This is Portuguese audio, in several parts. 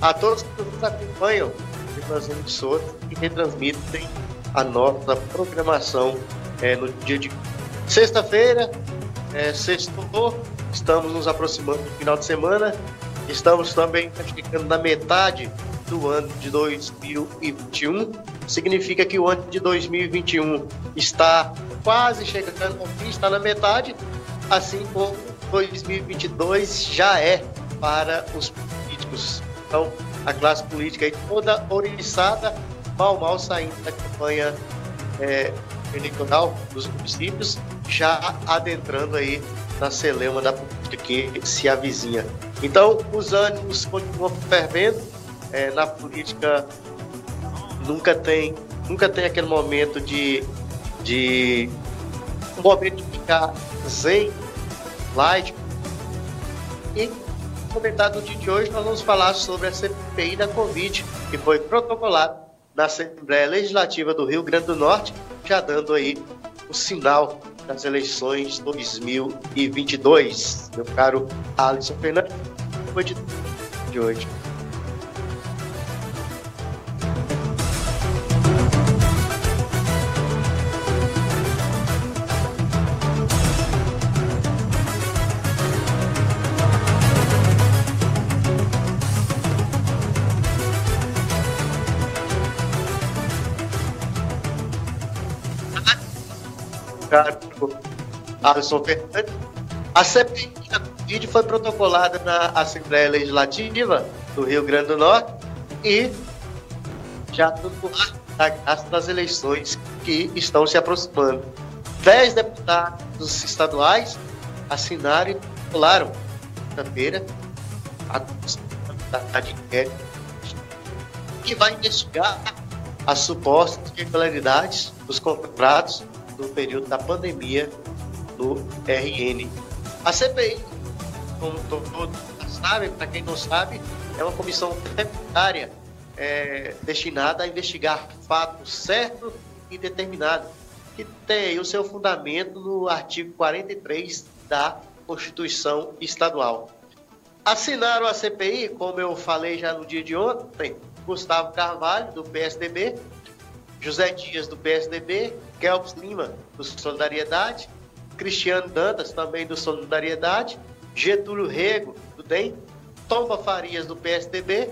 a todos que nos acompanham pelas emissoras e retransmitem a nossa programação é, no dia de sexta-feira, é, sextou, estamos nos aproximando do final de semana, estamos também chegando na metade do ano de 2021. Significa que o ano de 2021 está quase chegando ao fim, está na metade, assim como 2022 já é para os políticos. Então, a classe política aí toda oriçada, mal, mal saindo da campanha é, eleitoral dos municípios, já adentrando aí na celeuma da política que se avizinha. Então, os ânimos continuam fervendo, é, na política nunca tem, nunca tem aquele momento de, de um momento de ficar zen, light. E comentário do dia de hoje nós vamos falar sobre a CPI da Covid, que foi protocolada na Assembleia Legislativa do Rio Grande do Norte, já dando aí o sinal das eleições 2022. Meu caro Alisson Fernandes, foi de hoje. Alisson Fernandes, a CPI da Covid foi protocolada na Assembleia Legislativa do Rio Grande do Norte e já tudo graças das eleições que estão se aproximando. Dez deputados estaduais assinaram e protocolaram a de inquérito que vai investigar as supostas irregularidades dos contratos no período da pandemia do RN. A CPI, como todos sabem, para quem não sabe, é uma comissão temporária é, destinada a investigar fatos certos e determinados, que tem o seu fundamento no artigo 43 da Constituição Estadual. Assinaram a CPI, como eu falei já no dia de ontem, Gustavo Carvalho, do PSDB, José Dias, do PSDB, Kelps Lima, do Solidariedade, Cristiano Dantas, também do Solidariedade, Getúlio Rego, do DEM, Tomba Farias, do PSDB,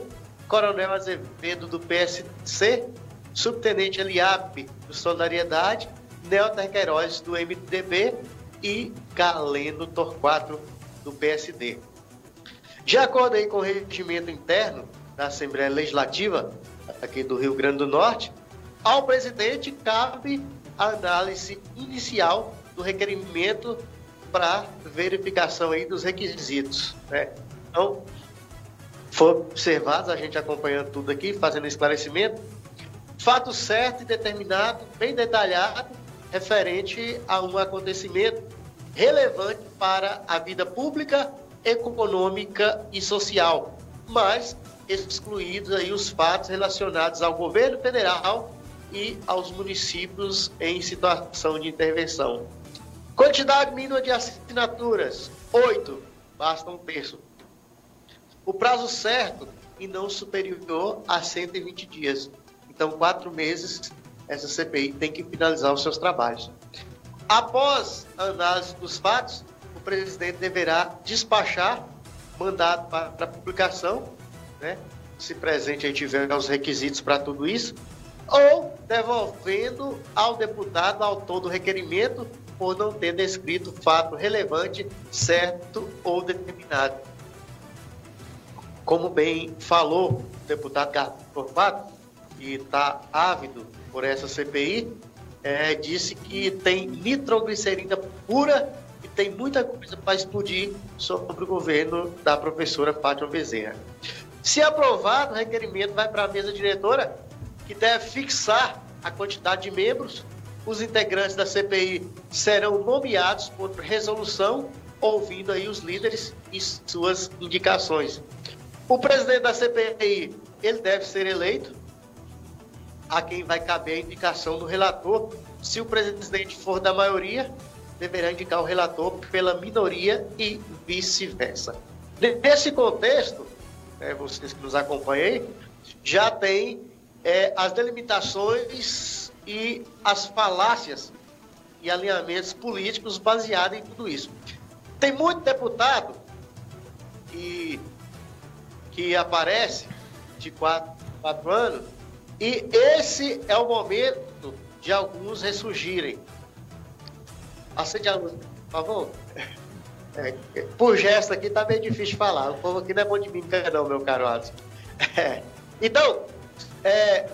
Coronel Azevedo, do PSC, Subtenente Eliape, do Solidariedade, Nelta Queiroz, do MDB e Galeno Torquato, do PSD. De acordo aí com o regimento interno da Assembleia Legislativa aqui do Rio Grande do Norte, ao presidente cabe a análise inicial do requerimento para verificação aí dos requisitos. Né? Então, foi observado, a gente acompanhando tudo aqui, fazendo esclarecimento, fato certo e determinado, bem detalhado, referente a um acontecimento relevante para a vida pública, econômica e social, mas excluídos aí os fatos relacionados ao governo federal e aos municípios em situação de intervenção. Quantidade mínima de assinaturas, oito, basta um terço. O prazo certo e não superior a 120 dias. Então, quatro meses, essa CPI tem que finalizar os seus trabalhos. Após a análise dos fatos, o presidente deverá despachar mandado para publicação, né? se presente aí tiver os requisitos para tudo isso, ou devolvendo ao deputado autor do requerimento por não ter descrito fato relevante, certo ou determinado. Como bem falou o deputado Carlos Torquato, que está ávido por essa CPI, é, disse que tem nitroglicerina pura e tem muita coisa para explodir sobre o governo da professora Fátima Bezerra. Se aprovado, o requerimento vai para a mesa diretora que deve fixar a quantidade de membros. Os integrantes da CPI serão nomeados por resolução, ouvindo aí os líderes e suas indicações. O presidente da CPI, ele deve ser eleito, a quem vai caber a indicação do relator. Se o presidente for da maioria, deverá indicar o relator pela minoria e vice-versa. Nesse contexto, né, vocês que nos acompanham já tem é, as delimitações e as falácias e alinhamentos políticos baseados em tudo isso. Tem muito deputado que, aparece de quatro, quatro anos e esse é o momento de alguns ressurgirem. Acende a luz, por favor. É, por gesto aqui tá meio difícil de falar. O povo aqui não é bom de mímica não, meu caro Alisson. É. Então, é,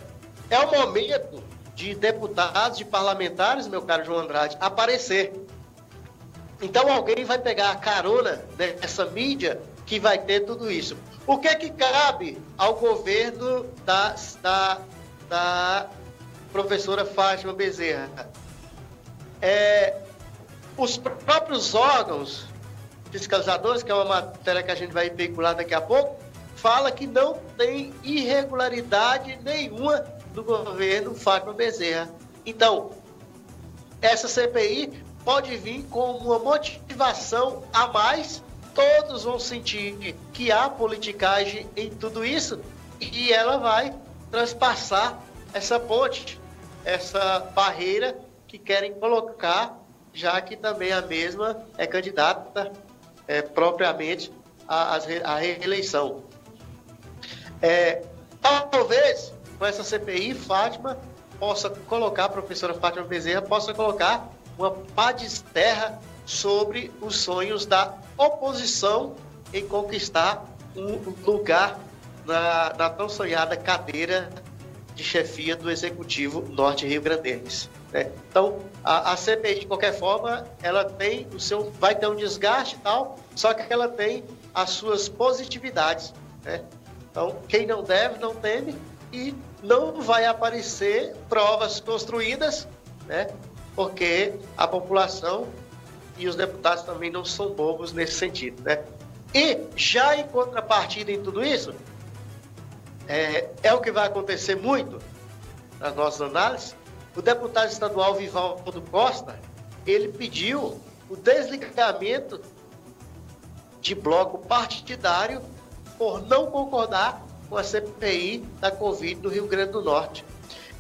é o momento de deputados, de parlamentares, meu caro João Andrade, aparecer. Então alguém vai pegar a carona dessa mídia que vai ter tudo isso. O que é que cabe ao governo da, da, da professora Fátima Bezerra? É, os próprios órgãos fiscalizadores, que é uma matéria que a gente vai veicular daqui a pouco, fala que não tem irregularidade nenhuma do governo Fátima Bezerra. Então, essa CPI pode vir com uma motivação a mais, todos vão sentir que há politicagem em tudo isso e ela vai transpassar essa ponte, essa barreira que querem colocar, já que também a mesma é candidata é, propriamente à, à reeleição. É, talvez com essa CPI, Fátima possa colocar, a professora Fátima Bezerra possa colocar uma pá de terra sobre os sonhos da oposição em conquistar um lugar na, na tão sonhada cadeira de chefia do Executivo Norte Rio Grandense. Né? Então, a, a, CPI, de qualquer forma, ela tem o seu, vai ter um desgaste e tal, só que ela tem as suas positividades. Né? Então, quem não deve, não teme, e não vai aparecer provas construídas, né? Porque a população e os deputados também não são bobos nesse sentido, né? E já em contrapartida em tudo isso, é, é o que vai acontecer muito nas nossas análises. O deputado estadual Vivaldo Costa, ele pediu o desligamento de bloco partidário por não concordar com a CPI da Covid do Rio Grande do Norte.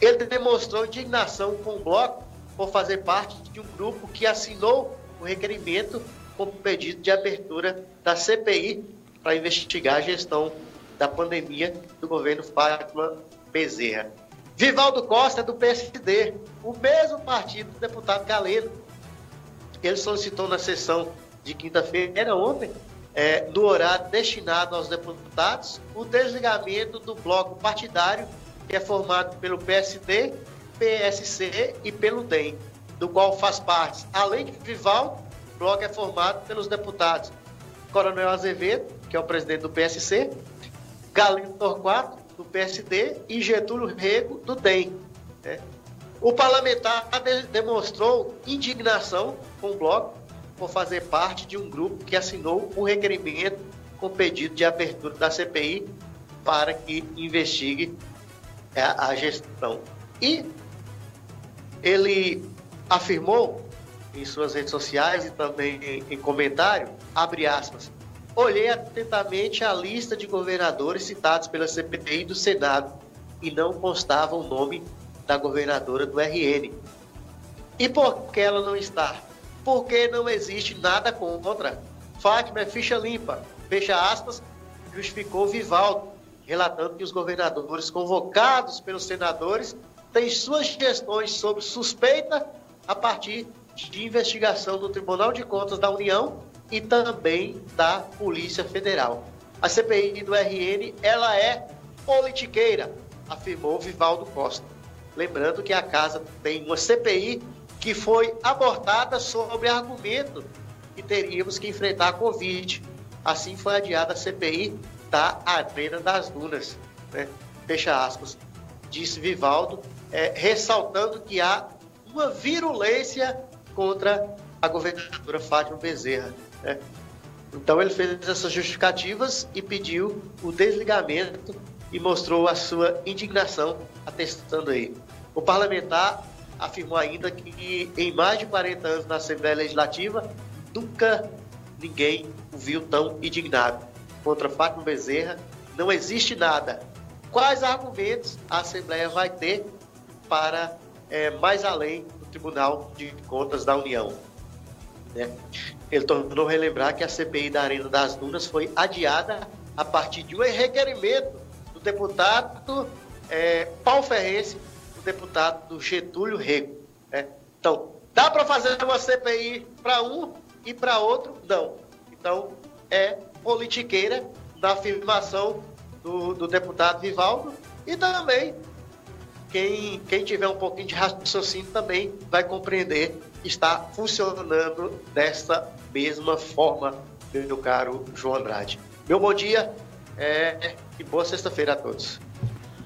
Ele demonstrou indignação com o bloco por fazer parte de um grupo que assinou o requerimento com pedido de abertura da CPI para investigar a gestão da pandemia do governo Fátima Bezerra. Vivaldo Costa do PSD, o mesmo partido do deputado Galeno. Ele solicitou na sessão de quinta-feira, ontem, é, no horário destinado aos deputados, o desligamento do bloco partidário, que é formado pelo PSD, PSC e pelo DEM, do qual faz parte, além de Vival, o bloco é formado pelos deputados Coronel Azevedo, que é o presidente do PSC, Galino Torquato, do PSD, e Getúlio Rego, do DEM. Né? O parlamentar demonstrou indignação com o bloco por fazer parte de um grupo que assinou um requerimento com pedido de abertura da CPI para que investigue a, a gestão. E ele afirmou em suas redes sociais e também em, em comentário, abre aspas, olhei atentamente a lista de governadores citados pela CPI do Senado e não constava o nome da governadora do RN. E por que ela não está? Porque não existe nada contra. Fátima é ficha limpa, fecha aspas, justificou Vivaldo, relatando que os governadores convocados pelos senadores têm suas gestões sob suspeita a partir de investigação do Tribunal de Contas da União e também da Polícia Federal. A CPI do RN, ela é politiqueira, afirmou Vivaldo Costa. Lembrando que a casa tem uma CPI que foi abortada sobre argumento que teríamos que enfrentar a Covid. Assim foi adiada a CPI da Arena das Dunas. Né? Fecha aspas. Disse Vivaldo, é, ressaltando que há uma virulência contra a governadora Fátima Bezerra. Né? Então ele fez essas justificativas e pediu o desligamento e mostrou a sua indignação atestando aí. O parlamentar afirmou ainda que em mais de 40 anos na Assembleia Legislativa, nunca ninguém o viu tão indignado contra Fátima Bezerra não existe nada. Quais argumentos a Assembleia vai ter para é, mais além do Tribunal de Contas da União? Né? Ele tornou relembrar que a CPI da Arena das Dunas foi adiada a partir de um requerimento do deputado é, Paulo Ferrense, do deputado Getúlio Rego. Né? Então, dá para fazer uma CPI para um e para outro? Não. Então, é politiqueira da afirmação do, do deputado Vivaldo e também quem, quem tiver um pouquinho de raciocínio também vai compreender que está funcionando dessa mesma forma, meu caro João Andrade. Meu bom dia é, e boa sexta-feira a todos.